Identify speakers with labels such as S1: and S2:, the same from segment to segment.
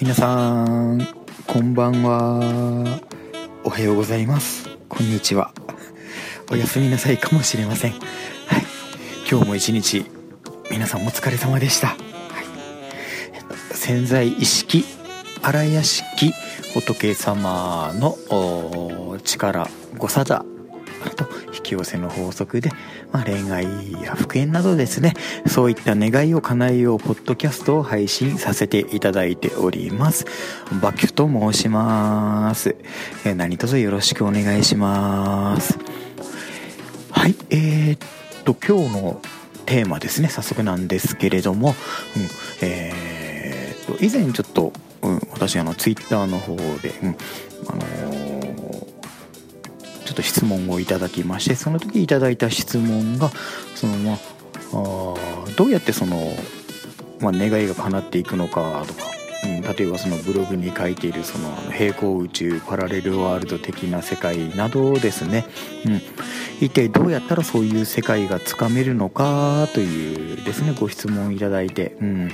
S1: 皆さんこんばんは。おはようございます。こんにちは。おやすみなさいかもしれません。はい。今日も一日皆さんお疲れ様でした、はい、潜在意識荒屋敷仏様の力ごさだと引き寄せの法則で、まあ、恋愛や復縁などですねそういった願いを叶えようポッドキャストを配信させていただいております。バキュと申します。え何卒よろしくお願いします。はいえー、っと今日のテーマですね早速なんですけれども、うん、えー、っと以前ちょっと、うん、私あのツイッターの方で、うんあのーちょっと質問をいただきましてその時いただいた質問がそのまあどうやってその、まあ、願いが叶っていくのかとか、うん、例えばそのブログに書いているその平行宇宙パラレルワールド的な世界などですね、うん、一体どうやったらそういう世界がつかめるのかというですねご質問いただいて、うん、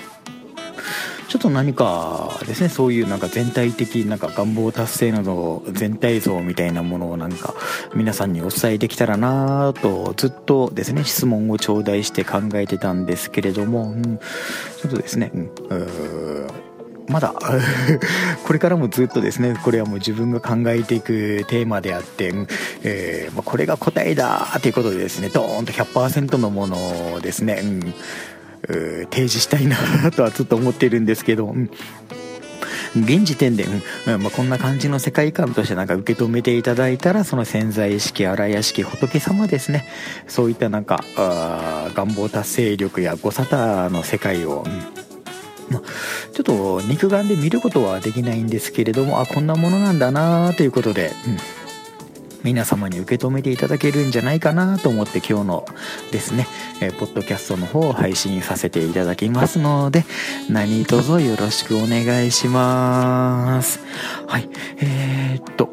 S1: ちょっと何かですねそういうなんか全体的なんか願望達成など全体像みたいなものをなんか皆さんにお伝えできたらなとずっとですね質問を頂戴して考えてたんですけれども、うん、ちょっとですね、うん、まだ これからもずっとですねこれはもう自分が考えていくテーマであって、えー、これが答えだということでですねドーンと100%のものをですね、うん提示したいなとはずっと思ってるんですけど、うん、現時点で、うん。まあ、こんな感じの世界観としてなんか受け止めていただいたらその潜在意識荒屋敷仏様ですね。そういったなんか願望達成力やご沙汰の世界を、うん。まちょっと肉眼で見ることはできないんですけれどもあこんなものなんだなということで、うん。皆様に受け止めていただけるんじゃないかなと思って今日のですね、えー、ポッドキャストの方を配信させていただきますので何卒よろしくお願いします。はいえー、っと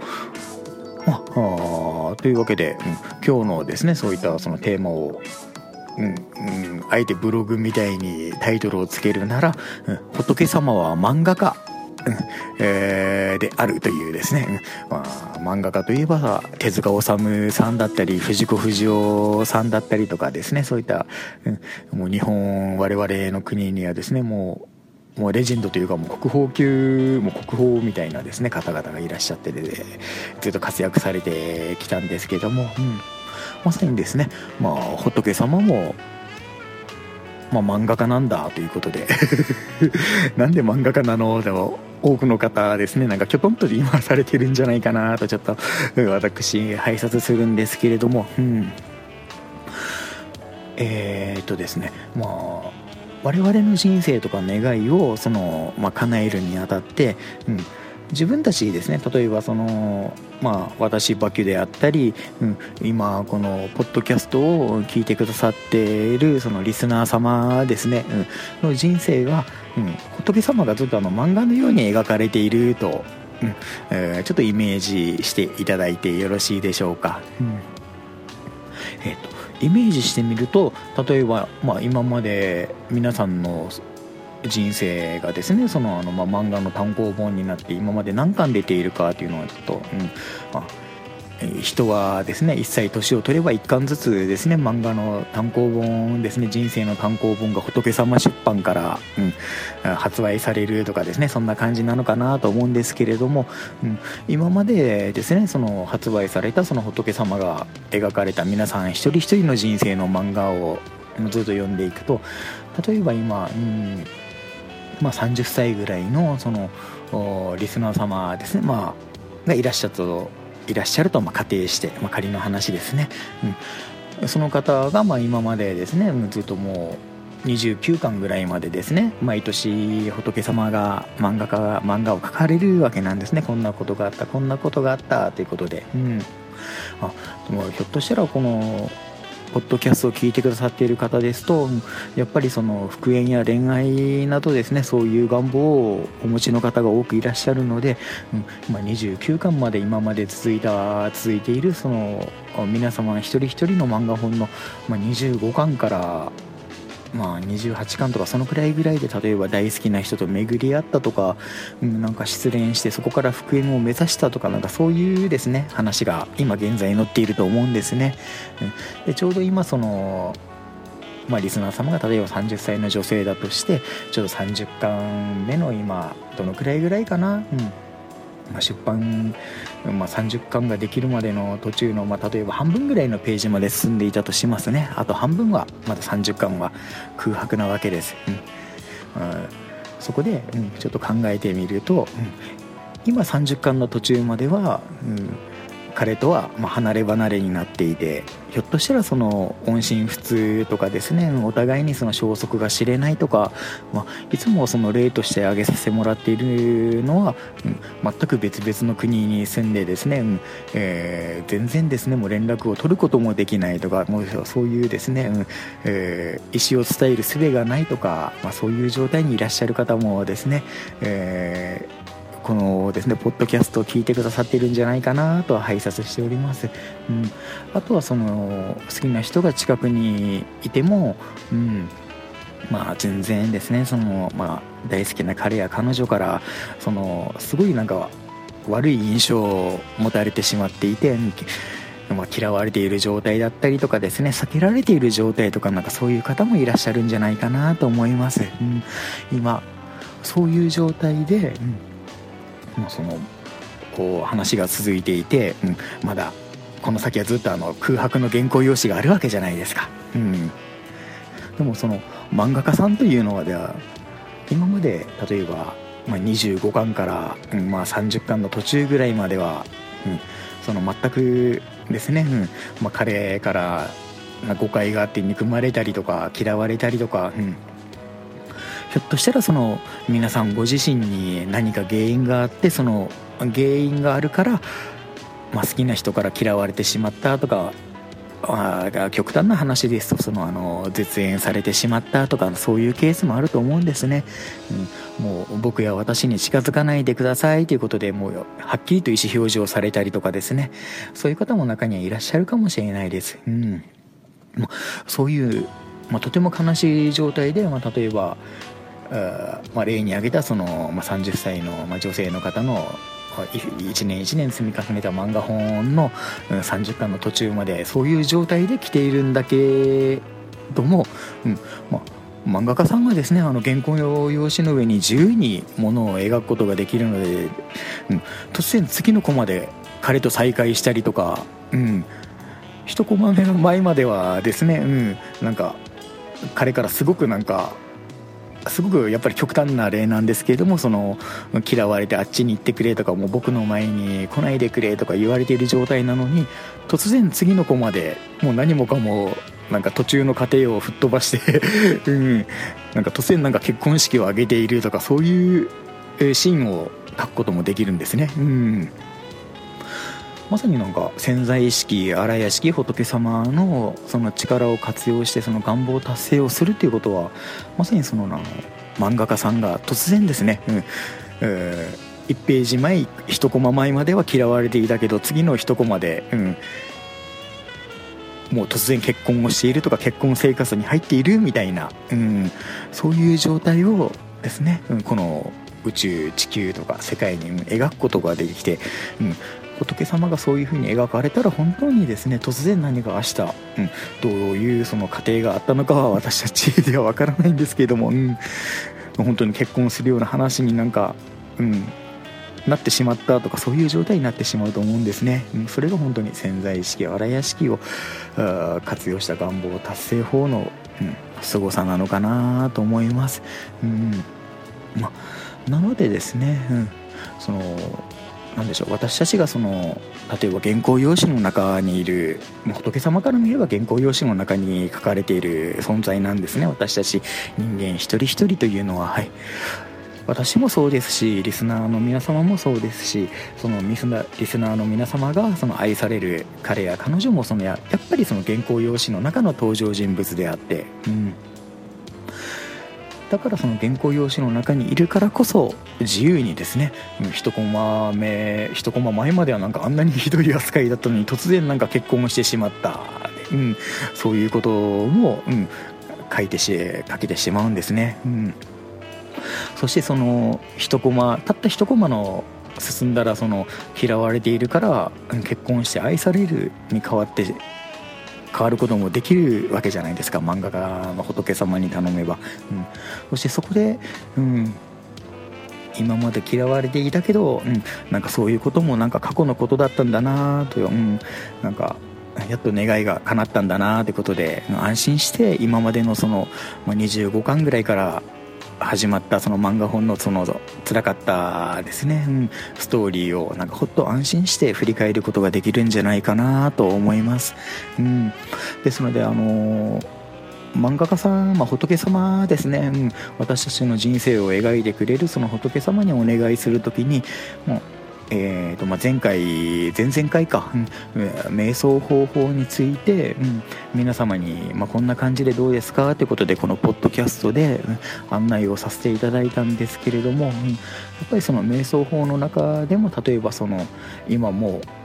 S1: まあというわけで、うん、今日のですねそういったそのテーマをうんうん、あえてブログみたいにタイトルをつけるなら、うん、仏様は漫画家。え、であるというですね、まあ、漫画家といえば手塚治虫さんだったり藤子不二雄さんだったりとかですね。そういった、もう日本我々の国にはですねもうもうレジェンドというかもう国宝級もう国宝みたいなですね方々がいらっしゃってで、ずっと活躍されてきたんですけども、うん、まさにですね、まあ、仏様もまあ、漫画家なんだということで。なんで漫画家なの？でも多くの方ですね。なんかきょとんと今されてるんじゃないかなとちょっと私拝察するんですけれども、うん、えー、っとですね。まあ我々の人生とか願いをその、まあ、叶えるにあたって、うん、自分たちですね例えばそのまあ私バキュであったり、うん、今このポッドキャストを聞いてくださっているそのリスナー様ですね、うん、の人生が、うん、仏様がずっとあの漫画のように描かれていると、うんえー、ちょっとイメージしていただいてよろしいでしょうか。うんえーとイメージしてみると例えば、まあ、今まで皆さんの人生がですねそのあの、まあ、漫画の単行本になって今まで何巻出ているかというのはちょっと、うん。まあ、人はですね一歳年を取れば1巻ずつですね漫画の単行本ですね人生の単行本が仏様出版から、うん、発売されるとかですねそんな感じなのかなと思うんですけれども、うん、今までですねその発売されたその仏様が描かれた皆さん一人一人の人生の漫画をずっと読んでいくと例えば今、うんまあ、30歳ぐらいのそのリスナー様ですね、まあ、がいらっしゃるといらっしゃるとまあ仮定して、まあ、仮の話ですね、うん、その方がまあ今までですねずっともう29巻ぐらいまでですね毎年仏様が漫画家漫画を描かれるわけなんですね。こんなことがあったこんなことがあったということで、うん、あでもひょっとしたらこのポッドキャストを聞いてくださっている方ですとやっぱりその復縁や恋愛などですねそういう願望をお持ちの方が多くいらっしゃるので、うんまあ、29巻まで今まで続いた続いているその皆様一人一人の漫画本の、まあ、25巻からまあ、28巻とかそのくらいぐらいで例えば大好きな人と巡り合ったとか、うん、なんか失恋してそこから復縁を目指したとかなんかそういうですね話が今現在載っていると思うんですね。うん、でちょうど今そのまあ、リスナー様が例えば30歳の女性だとしてちょうど30巻目の今どのくらいぐらいかな、うん。まあ、出版、まあ、30巻ができるまでの途中の、まあ、例えば半分ぐらいのページまで進んでいたとしますね。あと半分はまだ30巻は空白なわけです、うん、そこで、うん、ちょっと考えてみると、うん、今30巻の途中までは、うん彼とはま離れ離れになっていてひょっとしたらその音信不通とかですねお互いにその消息が知れないとか、まあ、いつもその例として挙げさせてもらっているのは、うん、全く別々の国に住んでですね、うんえー、全然ですねもう連絡を取ることもできないとかもうそういうですね、うんえー、意思を伝える術がないとか、まあ、そういう状態にいらっしゃる方もですね、えーこのですねポッドキャストを聞いてくださってるんじゃないかなとは拝察しております、うん、あとはその好きな人が近くにいても、うん、まあ全然ですねその、まあ、大好きな彼や彼女からそのすごいなんか悪い印象を持たれてしまっていてまあ、嫌われている状態だったりとかですね避けられている状態とかなんかそういう方もいらっしゃるんじゃないかなと思います、うん、今そういう状態で、うん。もうそのこう話が続いていて、うん、まだこの先はずっとあの空白の原稿用紙があるわけじゃないですか、うん、でもその漫画家さんというのはでは今まで例えば、まあ、25巻から、うんまあ、30巻の途中ぐらいまでは、うん、その全くですね、うんまあ、彼から誤解があって憎まれたりとか嫌われたりとか、うん、ひょっとしたらその皆さんご自身に何か原因があってその原因があるから、まあ、好きな人から嫌われてしまったとかあ極端な話ですとそのあの絶縁されてしまったとかそういうケースもあると思うんですね、うん、もう僕や私に近づかないでくださいということでもうはっきりと意思表示をされたりとかですね。そういう方も中にはいらっしゃるかもしれないです、うん、そういう、まあ、とても悲しい状態で、まあ、例えばまあ、例に挙げたその、まあ、30歳の、まあ、女性の方の1年1年積み重ねた漫画本の30巻の途中までそういう状態で来ているんだけども、うんまあ、漫画家さんがですねあの原稿用紙の上に自由にものを描くことができるので、うん、突然次のコマで彼と再会したりとか、うん、一コマ目の前まではですね、うん、なんか彼からすごくなんかすごくやっぱり極端な例なんですけれどもその嫌われてあっちに行ってくれとかもう僕の前に来ないでくれとか言われている状態なのに突然次の子までもう何もかもなんか途中の過程を吹っ飛ばして うん、なんか突然なんか結婚式を挙げているとかそういうシーンを書くこともできるんですね。うんまさになんか潜在意識荒屋敷仏様のその力を活用してその願望達成をするっていうことはまさにそのな漫画家さんが突然ですね、うんえー、1ページ前1コマ前までは嫌われていたけど次の1コマで、うん、もう突然結婚をしているとか結婚生活に入っているみたいな、うん、そういう状態をですね、うん、この宇宙地球とか世界に描くことができて、うん、仏様がそういう風に描かれたら本当にですね突然何が明日、うん、どういうその過程があったのかは私たちでは分からないんですけれども、うん、本当に結婚するような話になんか、うん、なってしまったとかそういう状態になってしまうと思うんですね、うん、それが本当に潜在意識荒屋敷を活用した願望達成法の、うん、凄さなのかなと思います、うんまなのでですね、うん、その何でしょう。私たちがその例えば原稿用紙の中にいる仏様から見れば原稿用紙の中に書かれている存在なんですね。私たち人間一人一人というのは。はい。私もそうですしリスナーの皆様もそうですしそのリスナーの皆様がその愛される彼や彼女もそのややっぱりその原稿用紙の中の登場人物であって、うん、だからその原稿用紙の中にいるからこそ自由にですね一コマ目一コマ前まではなんかあんなにひどい扱いだったのに突然なんか結婚をしてしまった、うん、そういうことも、うん、書いてし書けてしまうんですね、うん、そしてその一コマたった一コマの進んだらその嫌われているから結婚して愛されるに変わって変わることもできるわけじゃないですか。漫画家の仏様に頼めば、うん、そしてそこで、うん、今まで嫌われていたけど、うん、なんかそういうこともなんか過去のことだったんだなと、うん、なんかやっと願いが叶ったんだなということで安心して今までのその25巻ぐらいから始まったその漫画本のその辛かったですね、うん、ストーリーをなんかほっと安心して振り返ることができるんじゃないかなと思います、うん、ですのであのー漫画家さん、まあ、仏様ですね、うん、私たちの人生を描いてくれるその仏様にお願いする時にもうえーとまあ、前回、前々回か、うん、瞑想方法について、うん、皆様に、まあ、こんな感じでどうですかということでこのポッドキャストで、うん、案内をさせていただいたんですけれども、うん、やっぱりその瞑想法の中でも例えばその今もう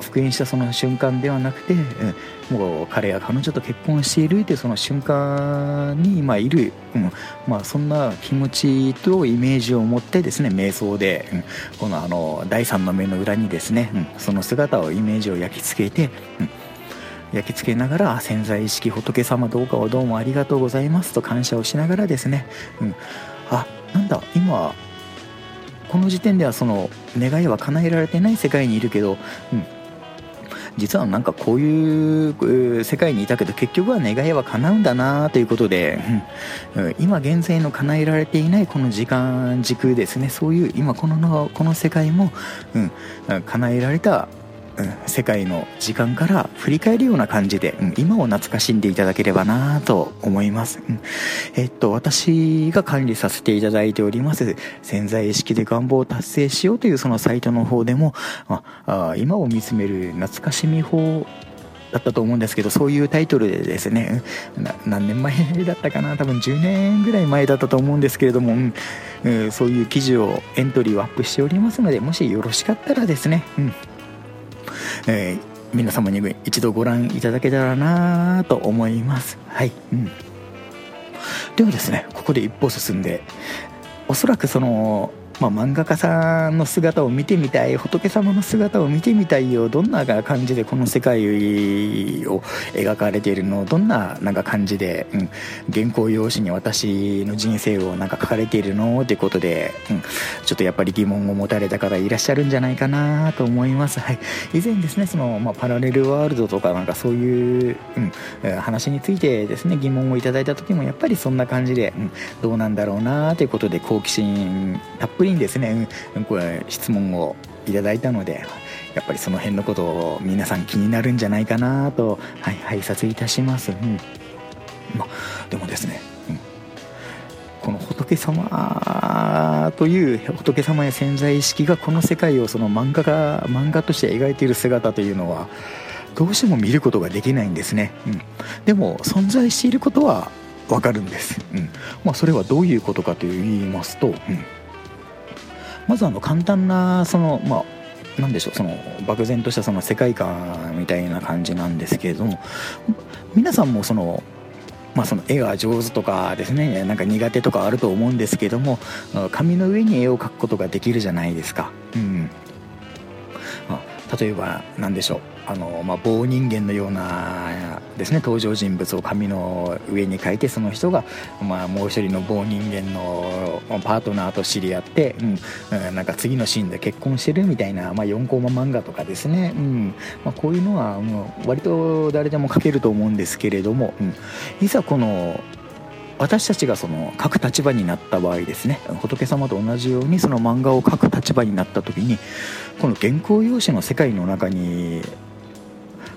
S1: 復縁したその瞬間ではなくて、うんもう彼や彼女と結婚しているってその瞬間に今いる、うんまあ、そんな気持ちとイメージを持ってですね瞑想で、うん、このあの第三の目の裏にですね、うん、その姿をイメージを焼き付けて、うん焼き付けながら潜在意識仏様どうかをどうもありがとうございますと感謝をしながらですね、うん、あなんだ今この時点ではその願いは叶えられてない世界にいるけど、うん、実はなんかこういう世界にいたけど結局は願いは叶うんだなということで、うん、今現在の叶えられていないこの時間軸ですね。そういう今このこの世界も、うん、叶えられた世界の時間から振り返るような感じで、今を懐かしんでいただければなと思います、うん、えっと私が管理させていただいております潜在意識で願望を達成しようというそのサイトの方でも、まあ、今を見つめる懐かしみ法だったと思うんですけどそういうタイトルでですね何年前だったかな多分10年ぐらい前だったと思うんですけれども、うん、そういう記事をエントリーをアップしておりますのでもしよろしかったらですね、うんえー、皆様に一度ご覧いただけたらなと思います。はい、うん、ではですねここで一歩進んでおそらくそのまあ、漫画家さんの姿を見てみたい仏様の姿を見てみたいよどんな感じでこの世界を描かれているのどんななんか感じで、うん、原稿用紙に私の人生をなんか書かれているのってことで、うん、ちょっとやっぱり疑問を持たれた方いらっしゃるんじゃないかなと思います、はい、以前ですねその、まあ、パラレルワールドとかなんかそういう、うん、話についてですね疑問をいただいた時もやっぱりそんな感じで、うん、どうなんだろうなということで好奇心たっぷりにですね、うん、これ質問をいただいたのでやっぱりその辺のことを皆さん気になるんじゃないかなと、はい、拝察いたします、うん。までもですね、うん、この仏様という仏様や潜在意識がこの世界をその漫画が漫画として描いている姿というのはどうしても見ることができないんですね、うん、でも存在していることはわかるんです、うん。まあ、それはどういうことかと言いますと、うん。まずあの簡単なそのまあなんでしょうその漠然としたその世界観みたいな感じなんですけれども皆さんもそのまあ、その絵が上手とかですねなんか苦手とかあると思うんですけども紙の上に絵を描くことができるじゃないですか、うん、例えば何でしょう。あの、まあ、棒人間のようなですね。登場人物を紙の上に書いてその人が、まあ、もう一人の棒人間のパートナーと知り合って、うん、なんか次のシーンで結婚してるみたいな、まあ、4コマ漫画とかですね、うん。まあ、こういうのはもう割と誰でも書けると思うんですけれども、うん、いざこの私たちがその書く立場になった場合ですね仏様と同じようにその漫画を書く立場になった時にこの原稿用紙の世界の中に、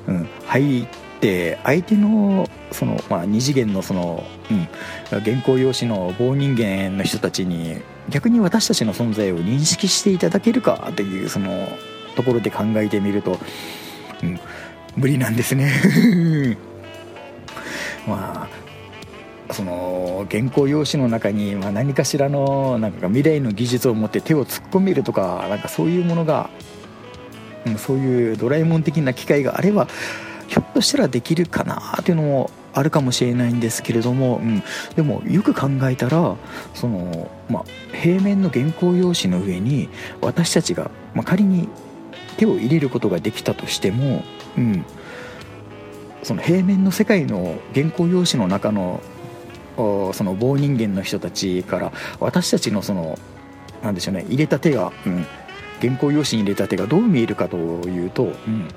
S1: うん、入って相手のその、まあ、二次元のその、うん、原稿用紙の棒人間の人たちに逆に私たちの存在を認識していただけるかというそのところで考えてみると、うん、無理なんですね。ま あその原稿用紙の中に、ま何かしらのなんか未来の技術を持って手を突っ込めるとかなんかそういうものが、うん、そういうドラえもん的な機械があればひょっとしたらできるかなっていうのもあるかもしれないんですけれども、うん、でもよく考えたらその、まあ、平面の原稿用紙の上に私たちが、まあ、仮に手を入れることができたとしても、うん、その平面の世界の原稿用紙の中のその棒人間の人たちから私たちのそのなんでしょうね入れた手が、うん、原稿用紙に入れた手がどう見えるかというと、うん、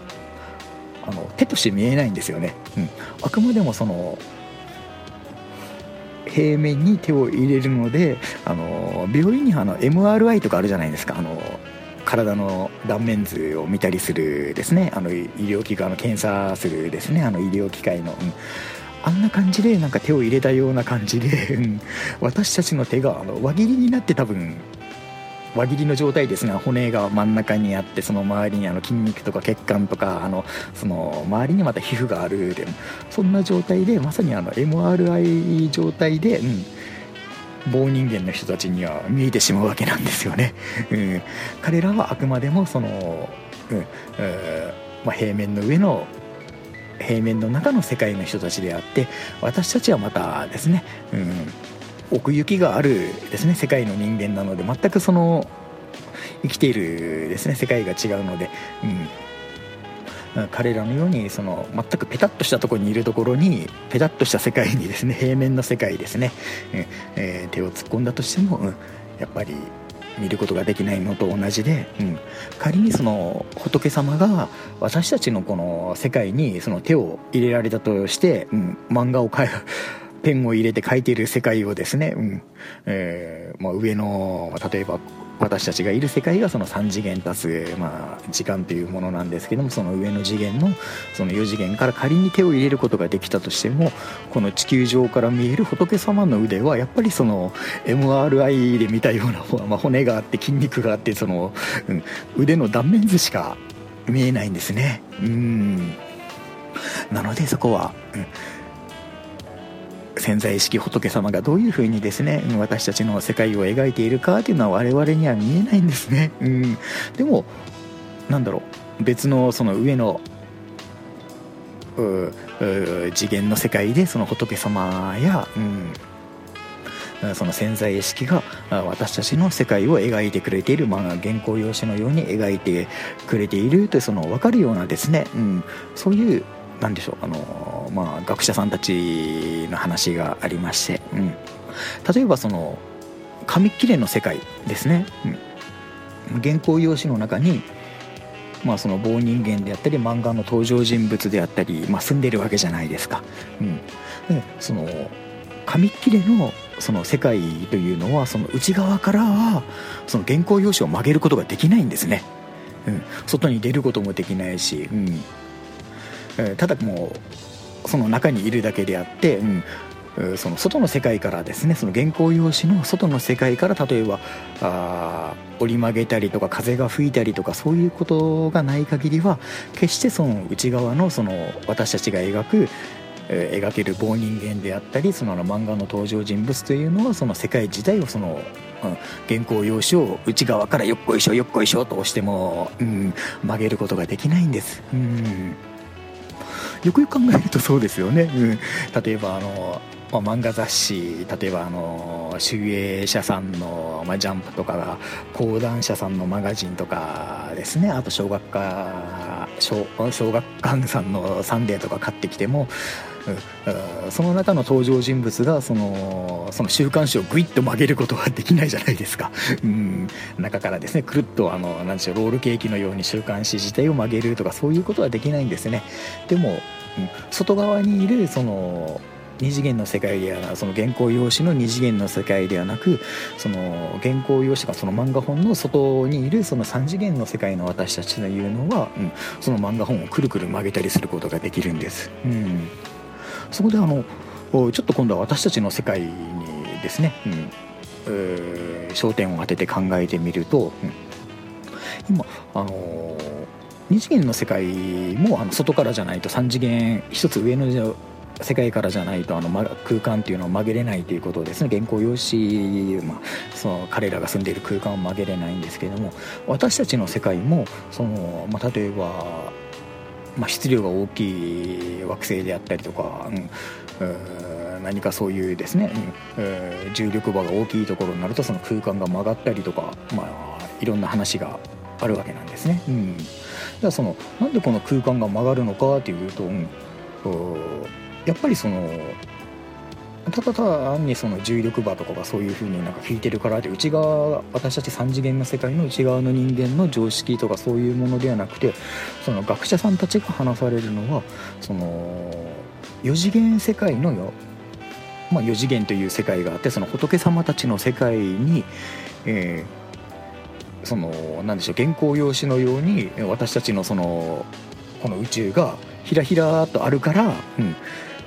S1: あの手として見えないんですよね、うん、あくまでもその平面に手を入れるのであの病院にあの MRI とかあるじゃないですか。あの体の断面図を見たりするですね。あの医療機関の検査するですね。あの医療機械の、うん、あんな感じでなんか手を入れたような感じで、うん、私たちの手があの輪切りになって多分輪切りの状態ですが骨が真ん中にあってその周りにあの筋肉とか血管とかあのその周りにまた皮膚があるでそんな状態でまさにあの MRI 状態で、うん、棒人間の人たちには見えてしまうわけなんですよね。うん、彼らはあくまでもその、うん。まあ、平面の上の平面の中の世界の人たちであって私たちはまたですね、うん、奥行きがあるですね世界の人間なので全くその生きているですね世界が違うので、うん、彼らのようにその全くペタッとしたところにいるところにペタッとした世界にですね平面の世界ですね、えー、手を突っ込んだとしても、うん、やっぱり見ることができないのと同じで、うん、仮にその仏様が私たちのこの世界にその手を入れられたとして、うん、漫画を描くペンを入れて描いている世界をですね、うん。えーまあ、上の例えば私たちがいる世界がその3次元足す、まあ、時間というものなんですけどもその上の次元のその4次元から仮に手を入れることができたとしてもこの地球上から見える仏様の腕はやっぱりその MRI で見たような、まあ、骨があって筋肉があってその、うん、腕の断面図しか見えないんですね。うん。なのでそこは、うん潜在意識仏様がどういうふうにですね私たちの世界を描いているかっていうのは我々には見えないんですね、うん、でもなんだろう。別のその上の次元の世界でその仏様や、うん、その潜在意識が私たちの世界を描いてくれている、まあ、原稿用紙のように描いてくれているというその分かるようなですね、うん、そういうなんでしょうあの、まあ、学者さんたちの話がありまして、うん、例えばその紙切れの世界ですね、うん、原稿用紙の中に、まあ、その棒人間であったり漫画の登場人物であったり、まあ、住んでるわけじゃないですか。うん、でその紙切れのその世界というのはその内側からはその原稿用紙を曲げることができないんですね、うん、外に出ることもできないし、うん、えただもうその中にいるだけであって、うんその外の世界からですねその原稿用紙の外の世界から例えばあ折り曲げたりとか風が吹いたりとかそういうことがない限りは決してその内側のその私たちが描く描ける棒人間であったりその漫画の登場人物というのはその世界自体をその、うん、原稿用紙を内側からよっこいしょよっこいしょと押しても、うん、曲げることができないんです。うんよくよく考えるとそうですよね、うん、例えばあの、まあ、漫画雑誌例えばあの集英社さんの、まあ、ジャンプとか講談社さんのマガジンとかですね。あと小学科小小学館さんの「サンデー」とか買ってきてもその中の登場人物がそのその週刊誌をグイッと曲げることはできないじゃないですか、うん、中からですねくるっとあのなんでしょうロールケーキのように週刊誌自体を曲げるとかそういうことはできないんですね。でも、うん、外側にいるその二次元の世界ではその原稿用紙の二次元の世界ではなくその原稿用紙がその漫画本の外にいるその三次元の世界の私たちのいうのは、うん、その漫画本をくるくる曲げたりすることができるんです。うん。そこであのちょっと今度は私たちの世界にですね、うんえー、焦点を当てて考えてみると、うん、今あのー、2次元の世界もあの外からじゃないと3次元1つ上の世界からじゃないとあの空間っていうのを曲げれないということですね。原稿用紙、まあ、その彼らが住んでいる空間を曲げれないんですけれども私たちの世界もその、まあ、例えばまあ、質量が大きい惑星であったりとか、うん何かそういうですね、うん、重力場が大きいところになるとその空間が曲がったりとか、まあ、いろんな話があるわけなんですね。うん、じゃあそのなんでこの空間が曲がるのかっていうと、うん、やっぱりそのただ単にその重力場とかがそういう風になんか引いてるからで内側私たち3次元の世界の内側の人間の常識とかそういうものではなくてその学者さんたちが話されるのはその4次元世界のよ、まあ、4次元という世界があってその仏様たちの世界に、えー、その何でしょう原稿用紙のように私たちのそのこの宇宙がひらひらとあるから、うん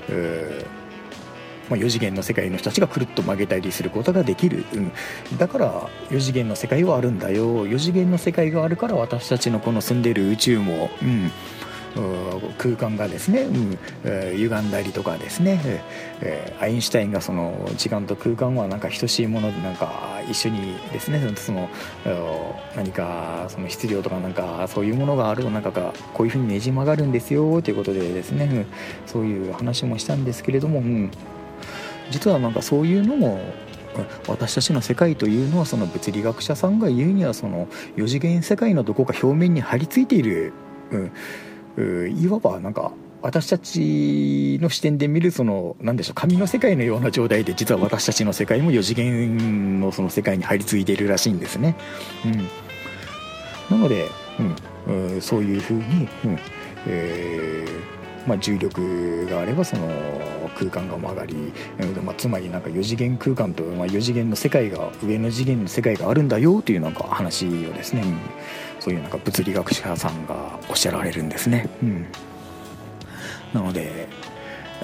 S1: えーまあ、4次元の世界の人たちがくるっと曲げたりすることができる、うん、だから4次元の世界はあるんだよ。4次元の世界があるから私たちのこの住んでる宇宙も、うん、空間がですね、うん。えー、歪んだりとかですね、えー、アインシュタインがその時間と空間はなんか等しいものでなんか一緒にですね。その何かその質量とかなんかそういうものがあるとなんかこういうふうにねじ曲がるんですよ。ということでですね、そういう話もしたんですけれども、うん。実はなんかそういうのも私たちの世界というのはその物理学者さんが言うにはその4次元世界のどこか表面に張り付いている、うん、いわばなんか私たちの視点で見るその何でしょう紙の世界のような状態で実は私たちの世界も4次元のその世界に張り付いているらしいんですね。うん、なので、うん、そういうふうに、うんえーまあ、重力があればその空間が曲がり、まあ、つまりなんか4次元空間と、まあ、4次元の世界が上の次元の世界があるんだよというなんか話をですね、そういうなんか物理学者さんがおっしゃられるんですね。うん、なので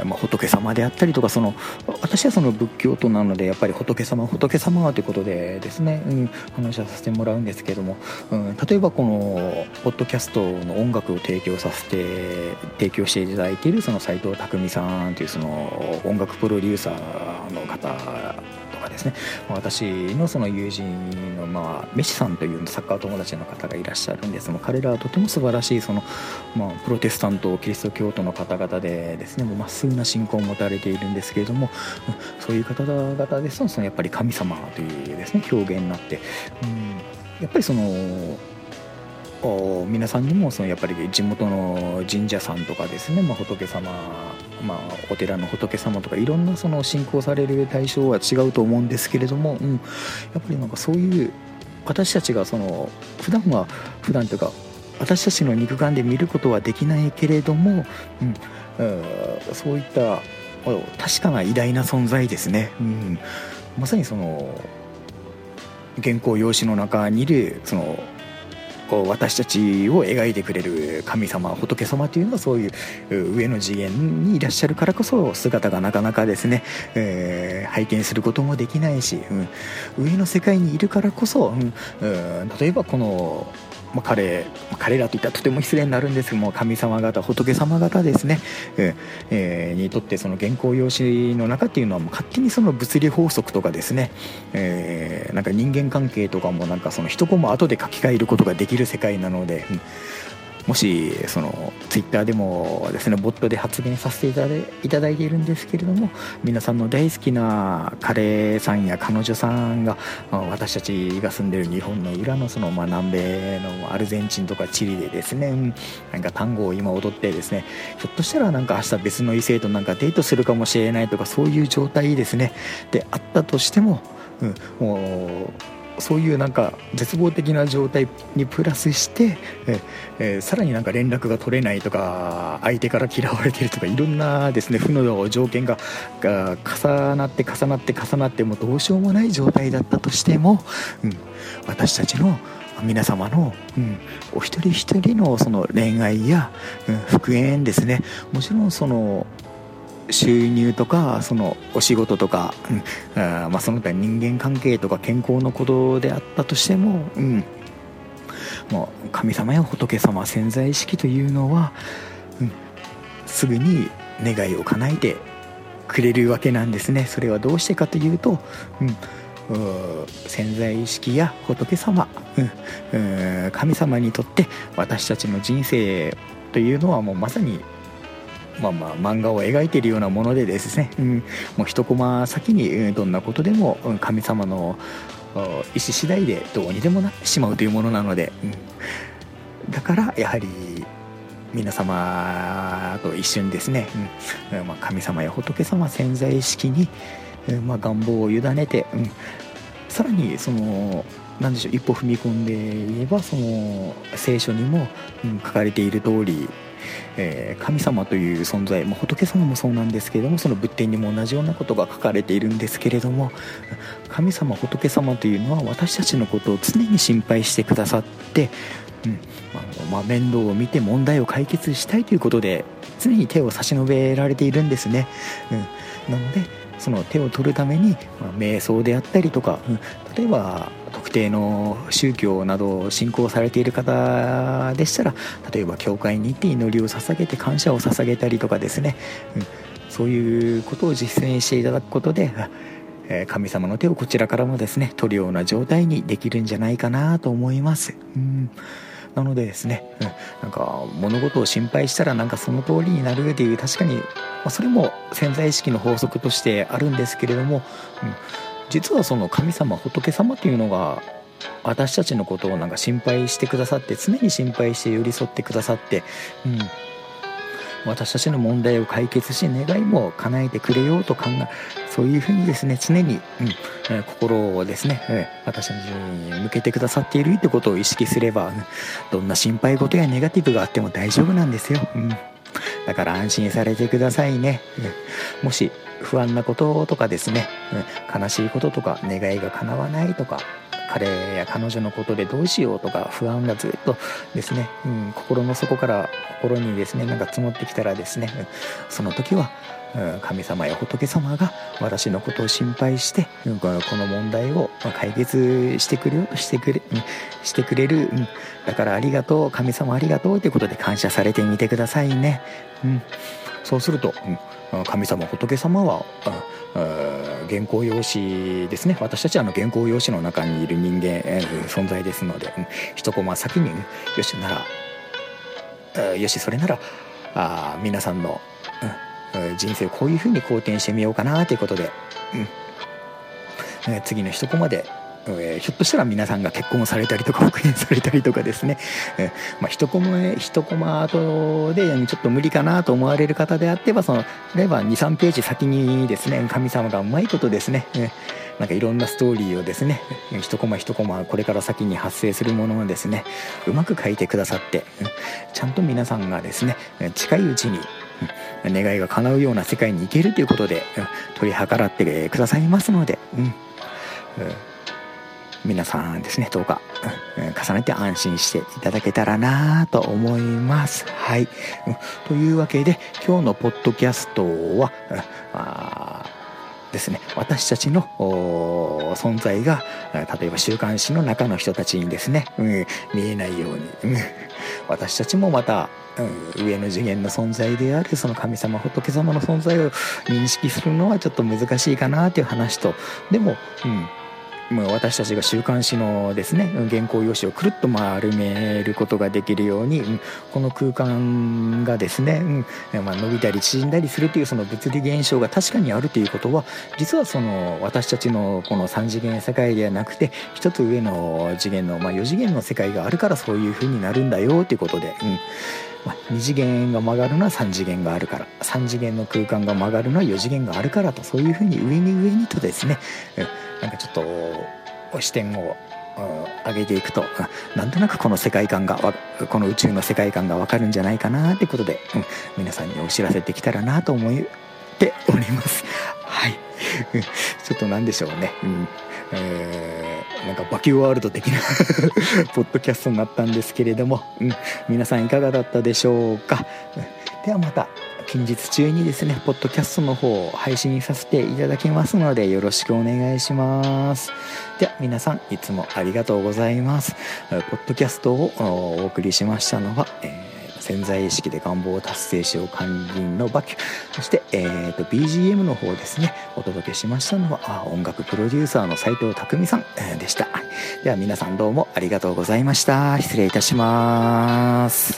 S1: まあ、仏様であったりとかその私はその仏教徒なのでやっぱり仏様仏様ということでですね、うん、話はさせてもらうんですけども、うん、例えばこのポッドキャストの音楽を提供させて提供していただいているその斎藤匠さんというその音楽プロデューサーの方ですね。私のその友人の、まあ、メシさんというサッカー友達の方がいらっしゃるんです。が彼らはとても素晴らしいその、まあ、プロテスタントキリスト教徒の方々でですね。まっすぐな信仰を持たれているんですけれどもそういう方々ですとそのやっぱり神様というですね表現になって、うん、やっぱりその皆さんにもそのやっぱり地元の神社さんとかですね、まあ、仏様、まあ、お寺の仏様とかいろんなその信仰される対象は違うと思うんですけれども、うん、やっぱりなんかそういう私たちがその普段は普段というか私たちの肉眼で見ることはできないけれども、うん、そういった確かな偉大な存在ですね、うん、まさにその原稿用紙の中にいるその私たちを描いてくれる神様仏様というのはそういう上の次元にいらっしゃるからこそ姿がなかなかですね、えー、拝見することもできないし、うん、上の世界にいるからこそ、うん、例えばこのまあ、彼彼らといったらとても失礼になるんですけども神様方仏様方ですね、えー、にとってその原稿用紙の中っていうのはもう勝手にその物理法則とかですね、えー、なんか人間関係とかもなんかその一コマ後で書き換えることができる世界なので、うん。もしそのツイッターでもですねボットで発言させていただいているんですけれども皆さんの大好きな彼さんや彼女さんが私たちが住んでいる日本の裏のそのまあ南米のアルゼンチンとかチリでですねなんか単語を今踊ってですねひょっとしたらなんか明日別の異性となんかデートするかもしれないとかそういう状態ですねであったとしても、うん、もうそういうなんか絶望的な状態にプラスしてえ、え、さらになんか連絡が取れないとか相手から嫌われてるとかいろんなですね負の条件がが重なって重なって重なってもどうしようもない状態だったとしても、うん、私たちの皆様の、うん、お一人一人のその恋愛や、うん、復縁ですね。もちろんその収入とかそのお仕事とか、うんあまあ、その他人間関係とか健康のことであったとしても、うん、もう神様や仏様潜在意識というのは、うん、すぐに願いを叶えてくれるわけなんですね。それはどうしてかというと、うん、潜在意識や仏様、うん、神様にとって私たちの人生というのはもうまさにまあまあ漫画を描いているようなものでですね、うん、もう一コマ先にどんなことでも神様の意思次第でどうにでもなってしまうというものなので、うん、だからやはり皆様と一緒にですね、うん。まあ、神様や仏様潜在意識に、まあ、願望を委ねて、うん、さらにその何でしょう一歩踏み込んで言えばその聖書にも、うん、書かれている通りえー、神様という存在、まあ、仏様もそうなんですけれどもその仏典にも同じようなことが書かれているんですけれども神様仏様というのは私たちのことを常に心配してくださって、うんあのまあ、面倒を見て問題を解決したいということで常に手を差し伸べられているんですね、うん、なのでその手を取るために、まあ、瞑想であったりとか、うん、例えば定の宗教などを信仰されている方でしたら例えば教会に行って祈りを捧げて感謝を捧げたりとかですね、うん、そういうことを実践していただくことで神様の手をこちらからもですね取るような状態にできるんじゃないかなと思います。うん。なのでですね、うん、なんか物事を心配したらなんかその通りになるっていう確かに、まあ、それも潜在意識の法則としてあるんですけれども、うん、実はその神様仏様というのが私たちのことをなんか心配してくださって常に心配して寄り添ってくださって、うん、私たちの問題を解決し願いも叶えてくれようと考えそういうふうにですね常に、うん心をですね、え私たちに向けてくださっているってことを意識すれば、どんな心配事やネガティブがあっても大丈夫なんですよ。うんだから安心されてくださいね。もし不安なこととかですね、うん悲しいこととか願いが叶わないとか、彼や彼女のことでどうしようとか不安がずっとですね、うん、心の底から心にですねなんか積もってきたらですね、うんその時はうん神様や仏様が私のことを心配して、うんこの問題を解決してくれよしてくれ、うんしてくれる、うんだからありがとう、神様ありがとうということで感謝されてみてくださいね。うん、そうすると、神様仏様は、原稿用紙ですね。私たちはあの原稿用紙の中にいる人間、存在ですので、一コマ先に、ねよしならよしそれならあ皆さんの、人生をこういうふうに好転してみようかなということで、うん、次の一コマでえー、ひょっとしたら皆さんが結婚されたりとか復縁されたりとかですね、えー、まあ、一コマ一コマ後でちょっと無理かなと思われる方であってばその例えば23ページ先にですね神様がうまいことですね、えーなんかいろんなストーリーをですね一コマ一コマこれから先に発生するものをですねうまく書いてくださってちゃんと皆さんがですね近いうちに願いが叶うような世界に行けるということで取り計らってくださいますので、うん、皆さんですね、どうか、うん、重ねて安心していただけたらなと思います。はい、うん。というわけで、今日のポッドキャストはあ、ですね、私たちの存在が、例えば週刊誌の中の人たちにですね、うん、見えないように、うん、私たちもまた、うん、上の次元の存在であるその神様仏様の存在を認識するのはちょっと難しいかなという話とでも、うん、私たちが週刊誌のですね原稿用紙をくるっと丸めることができるように、この空間がですね、まあ、伸びたり縮んだりするというその物理現象が確かにあるということは実はその私たちのこの3次元世界ではなくて一つ上の次元の、まあ、4次元の世界があるからそういう風になるんだよということで。うんまあ、2次元が曲がるのは3次元があるから。3次元の空間が曲がるのは4次元があるからとそういうふうに上に上にとですね、なんかちょっと視点を上げていくとなんとなくこの世界観がこの宇宙の世界観がわかるんじゃないかなってことで、うん、皆さんにお知らせできたらなと思っております。はい。ちょっと何でしょうね、うんえ、なんかバキューワールド的な ポッドキャストになったんですけれども、うん、皆さんいかがだったでしょうか、ではまた近日中にですね、ポッドキャストの方を配信させていただきますので、よろしくお願いします。では、皆さん、いつもありがとうございます。ポッドキャストをお送りしましたのは、えー、潜在意識で願望を達成しよう管理人のバキュ。そして、えーと、BGM の方ですね。お届けしましたのは音楽プロデューサーの斉藤匠さん、でした。では皆さんどうもありがとうございました。失礼いたします。